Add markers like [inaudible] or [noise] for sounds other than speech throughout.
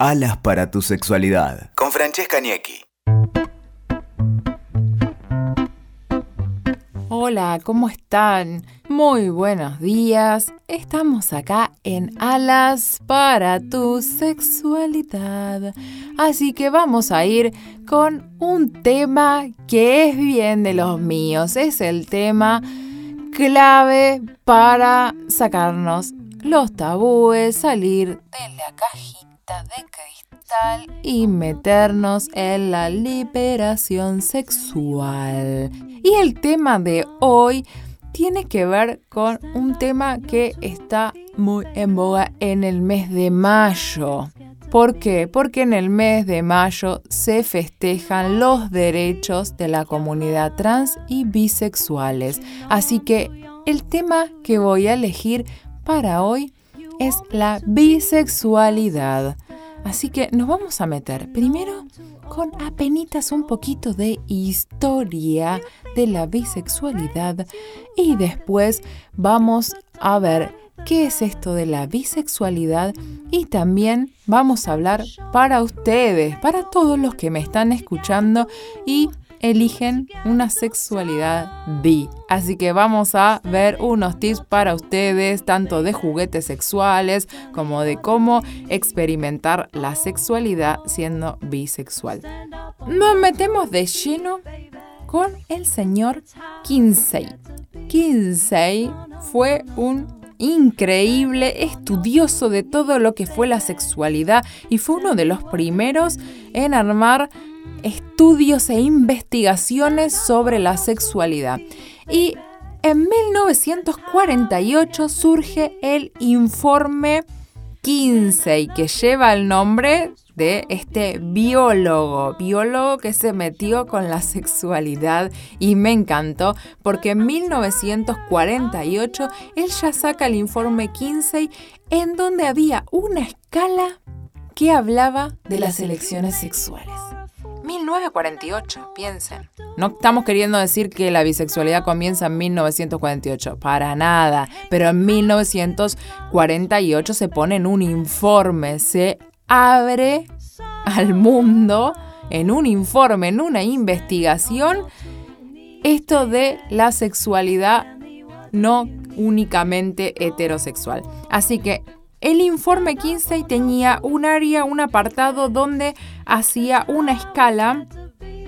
Alas para tu sexualidad. Con Francesca Niecki. Hola, ¿cómo están? Muy buenos días. Estamos acá en Alas para tu sexualidad. Así que vamos a ir con un tema que es bien de los míos. Es el tema clave para sacarnos los tabúes, salir de la cajita de cristal y meternos en la liberación sexual. Y el tema de hoy tiene que ver con un tema que está muy en boga en el mes de mayo. ¿Por qué? Porque en el mes de mayo se festejan los derechos de la comunidad trans y bisexuales. Así que el tema que voy a elegir para hoy es la bisexualidad. Así que nos vamos a meter primero con apenitas un poquito de historia de la bisexualidad y después vamos a ver qué es esto de la bisexualidad y también vamos a hablar para ustedes, para todos los que me están escuchando y eligen una sexualidad bi. Así que vamos a ver unos tips para ustedes, tanto de juguetes sexuales como de cómo experimentar la sexualidad siendo bisexual. Nos metemos de lleno con el señor Kinsey. Kinsey fue un increíble estudioso de todo lo que fue la sexualidad y fue uno de los primeros en armar estudios e investigaciones sobre la sexualidad. Y en 1948 surge el informe 15 que lleva el nombre de este biólogo, biólogo que se metió con la sexualidad y me encantó porque en 1948 él ya saca el informe 15 en donde había una escala que hablaba de las elecciones sexuales. 1948, piensen. No estamos queriendo decir que la bisexualidad comienza en 1948, para nada, pero en 1948 se pone en un informe, se abre al mundo en un informe, en una investigación, esto de la sexualidad no únicamente heterosexual. Así que el informe 15 tenía un área, un apartado donde hacía una escala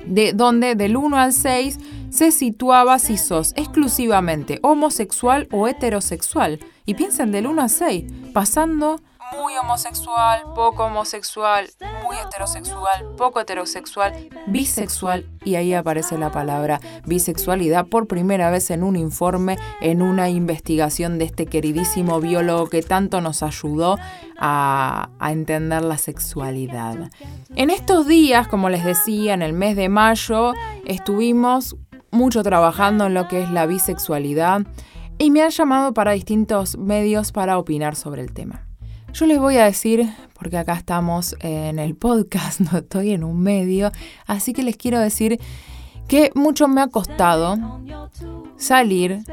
de donde del 1 al 6 se situaba si sos exclusivamente homosexual o heterosexual. Y piensen del 1 al 6, pasando muy homosexual, poco homosexual, muy heterosexual, poco heterosexual, bisexual, y ahí aparece la palabra bisexualidad por primera vez en un informe, en una investigación de este queridísimo biólogo que tanto nos ayudó a, entender la sexualidad. En estos días, como les decía, en el mes de mayo, estuvimos mucho trabajando en lo que es la bisexualidad y me han llamado para distintos medios para opinar sobre el tema. Yo les voy a decir, porque acá estamos en el podcast, [laughs] no estoy en un medio, así que les quiero decir que mucho me ha costado salir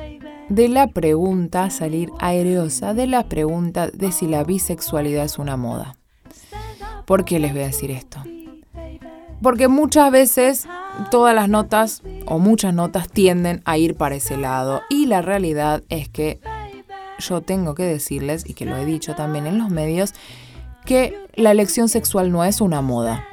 de la pregunta, salir aereosa de la pregunta de si la bisexualidad es una moda. ¿Por qué les voy a decir esto? Porque muchas veces todas las notas o muchas notas tienden a ir para ese lado y la realidad es que yo tengo que decirles, y que lo he dicho también en los medios, que la elección sexual no es una moda.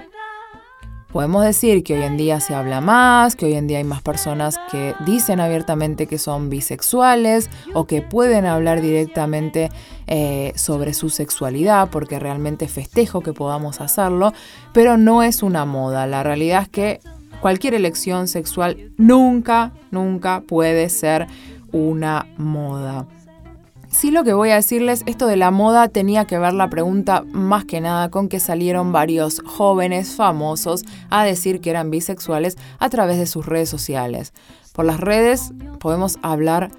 Podemos decir que hoy en día se habla más, que hoy en día hay más personas que dicen abiertamente que son bisexuales o que pueden hablar directamente eh, sobre su sexualidad porque realmente festejo que podamos hacerlo, pero no es una moda. La realidad es que cualquier elección sexual nunca, nunca puede ser una moda. Sí lo que voy a decirles, esto de la moda tenía que ver la pregunta más que nada con que salieron varios jóvenes famosos a decir que eran bisexuales a través de sus redes sociales. Por las redes podemos hablar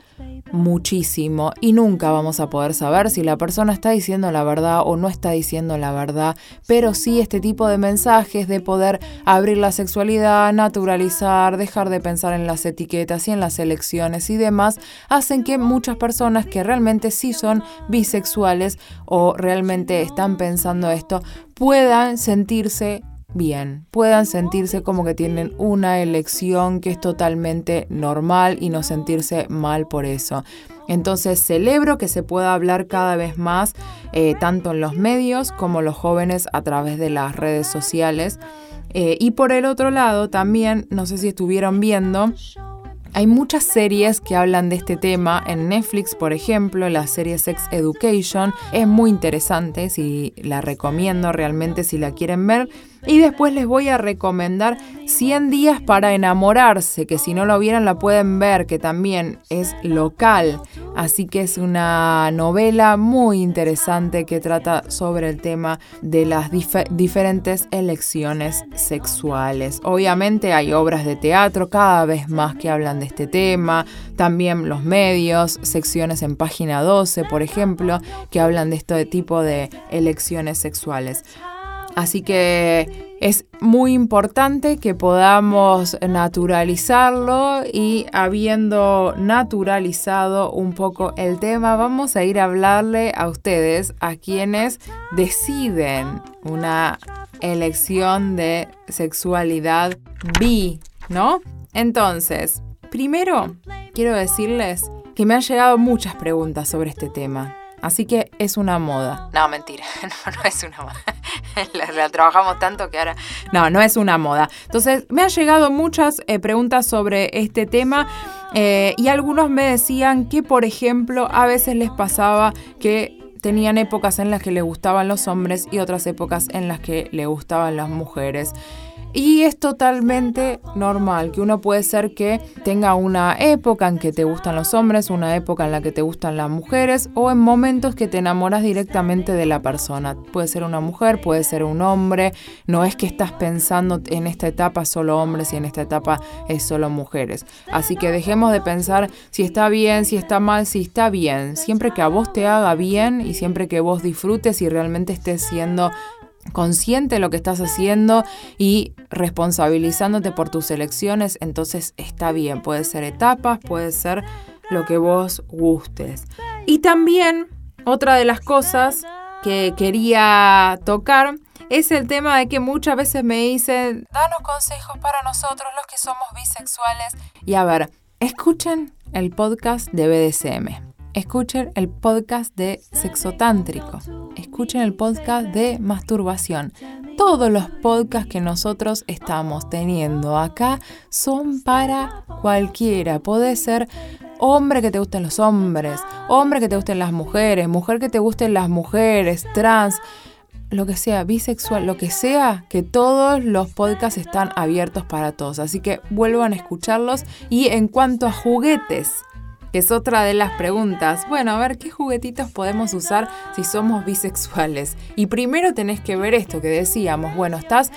muchísimo y nunca vamos a poder saber si la persona está diciendo la verdad o no está diciendo la verdad, pero sí este tipo de mensajes de poder abrir la sexualidad, naturalizar, dejar de pensar en las etiquetas y en las elecciones y demás, hacen que muchas personas que realmente sí son bisexuales o realmente están pensando esto puedan sentirse bien, puedan sentirse como que tienen una elección que es totalmente normal y no sentirse mal por eso. Entonces celebro que se pueda hablar cada vez más, eh, tanto en los medios como los jóvenes a través de las redes sociales. Eh, y por el otro lado, también, no sé si estuvieron viendo, hay muchas series que hablan de este tema en Netflix, por ejemplo, la serie Sex Education. Es muy interesante, si la recomiendo realmente si la quieren ver. Y después les voy a recomendar 100 días para enamorarse, que si no lo vieron la pueden ver, que también es local. Así que es una novela muy interesante que trata sobre el tema de las diferentes elecciones sexuales. Obviamente hay obras de teatro cada vez más que hablan de este tema, también los medios, secciones en página 12, por ejemplo, que hablan de este tipo de elecciones sexuales. Así que es muy importante que podamos naturalizarlo y habiendo naturalizado un poco el tema, vamos a ir a hablarle a ustedes, a quienes deciden una elección de sexualidad bi, ¿no? Entonces, primero quiero decirles que me han llegado muchas preguntas sobre este tema. Así que es una moda. No, mentira, [laughs] no, es una moda. [laughs] la, trabajamos tanto que ahora... No, no es una moda. Entonces, me han llegado muchas eh, preguntas sobre este tema eh, y algunos me decían que, por ejemplo, a veces les pasaba que tenían épocas en las que le gustaban los hombres y otras épocas en las que le gustaban las mujeres. Y es totalmente normal que uno puede ser que tenga una época en que te gustan los hombres, una época en la que te gustan las mujeres o en momentos que te enamoras directamente de la persona. Puede ser una mujer, puede ser un hombre. No es que estás pensando en esta etapa solo hombres y en esta etapa es solo mujeres. Así que dejemos de pensar si está bien, si está mal, si está bien. Siempre que a vos te haga bien y siempre que vos disfrutes y realmente estés siendo consciente de lo que estás haciendo y responsabilizándote por tus elecciones, entonces está bien. Puede ser etapas, puede ser lo que vos gustes. Y también otra de las cosas que quería tocar es el tema de que muchas veces me dicen, danos consejos para nosotros los que somos bisexuales. Y a ver, escuchen el podcast de BDSM. Escuchen el podcast de sexo tántrico. Escuchen el podcast de masturbación. Todos los podcasts que nosotros estamos teniendo acá son para cualquiera. Puede ser hombre que te gusten los hombres, hombre que te gusten las mujeres, mujer que te gusten las mujeres, trans, lo que sea, bisexual, lo que sea, que todos los podcasts están abiertos para todos. Así que vuelvan a escucharlos. Y en cuanto a juguetes, es otra de las preguntas. Bueno, a ver, ¿qué juguetitos podemos usar si somos bisexuales? Y primero tenés que ver esto que decíamos. Bueno, estás...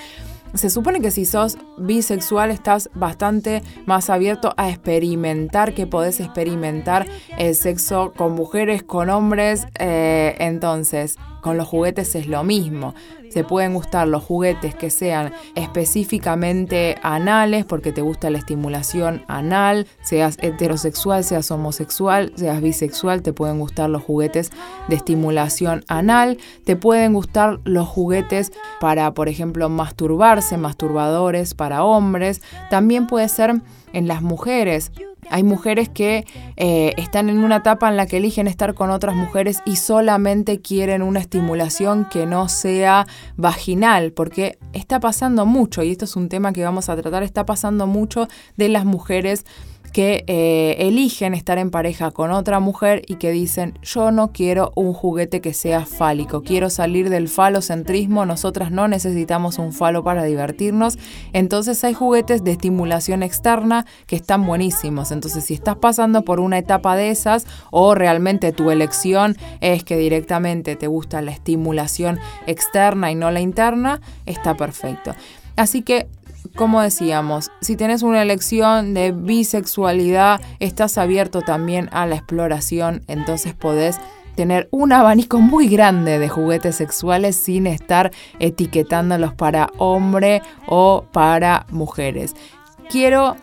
Se supone que si sos bisexual estás bastante más abierto a experimentar, que podés experimentar el sexo con mujeres, con hombres. Eh, entonces, con los juguetes es lo mismo. Se pueden gustar los juguetes que sean específicamente anales porque te gusta la estimulación anal, seas heterosexual, seas homosexual, seas bisexual, te pueden gustar los juguetes de estimulación anal, te pueden gustar los juguetes para, por ejemplo, masturbarse, masturbadores para hombres, también puede ser en las mujeres hay mujeres que eh, están en una etapa en la que eligen estar con otras mujeres y solamente quieren una estimulación que no sea vaginal, porque está pasando mucho, y esto es un tema que vamos a tratar, está pasando mucho de las mujeres que eh, eligen estar en pareja con otra mujer y que dicen yo no quiero un juguete que sea fálico, quiero salir del falocentrismo, nosotras no necesitamos un falo para divertirnos, entonces hay juguetes de estimulación externa que están buenísimos, entonces si estás pasando por una etapa de esas o realmente tu elección es que directamente te gusta la estimulación externa y no la interna, está perfecto. Así que como decíamos, si tenés una elección de bisexualidad, estás abierto también a la exploración, entonces podés tener un abanico muy grande de juguetes sexuales sin estar etiquetándolos para hombre o para mujeres. Quiero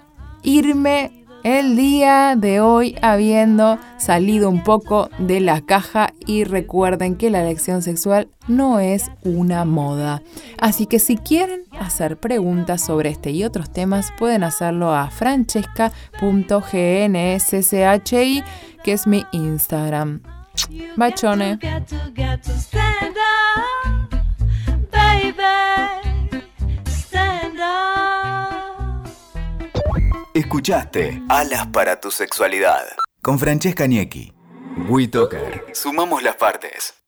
irme el día de hoy habiendo salido un poco de la caja y recuerden que la elección sexual no es una moda. Así que si quieren hacer preguntas sobre este y otros temas pueden hacerlo a francesca.gsshi que es mi Instagram. Bachone. Escuchaste Alas para tu sexualidad con Francesca Niecki. WeToker. Sumamos las partes.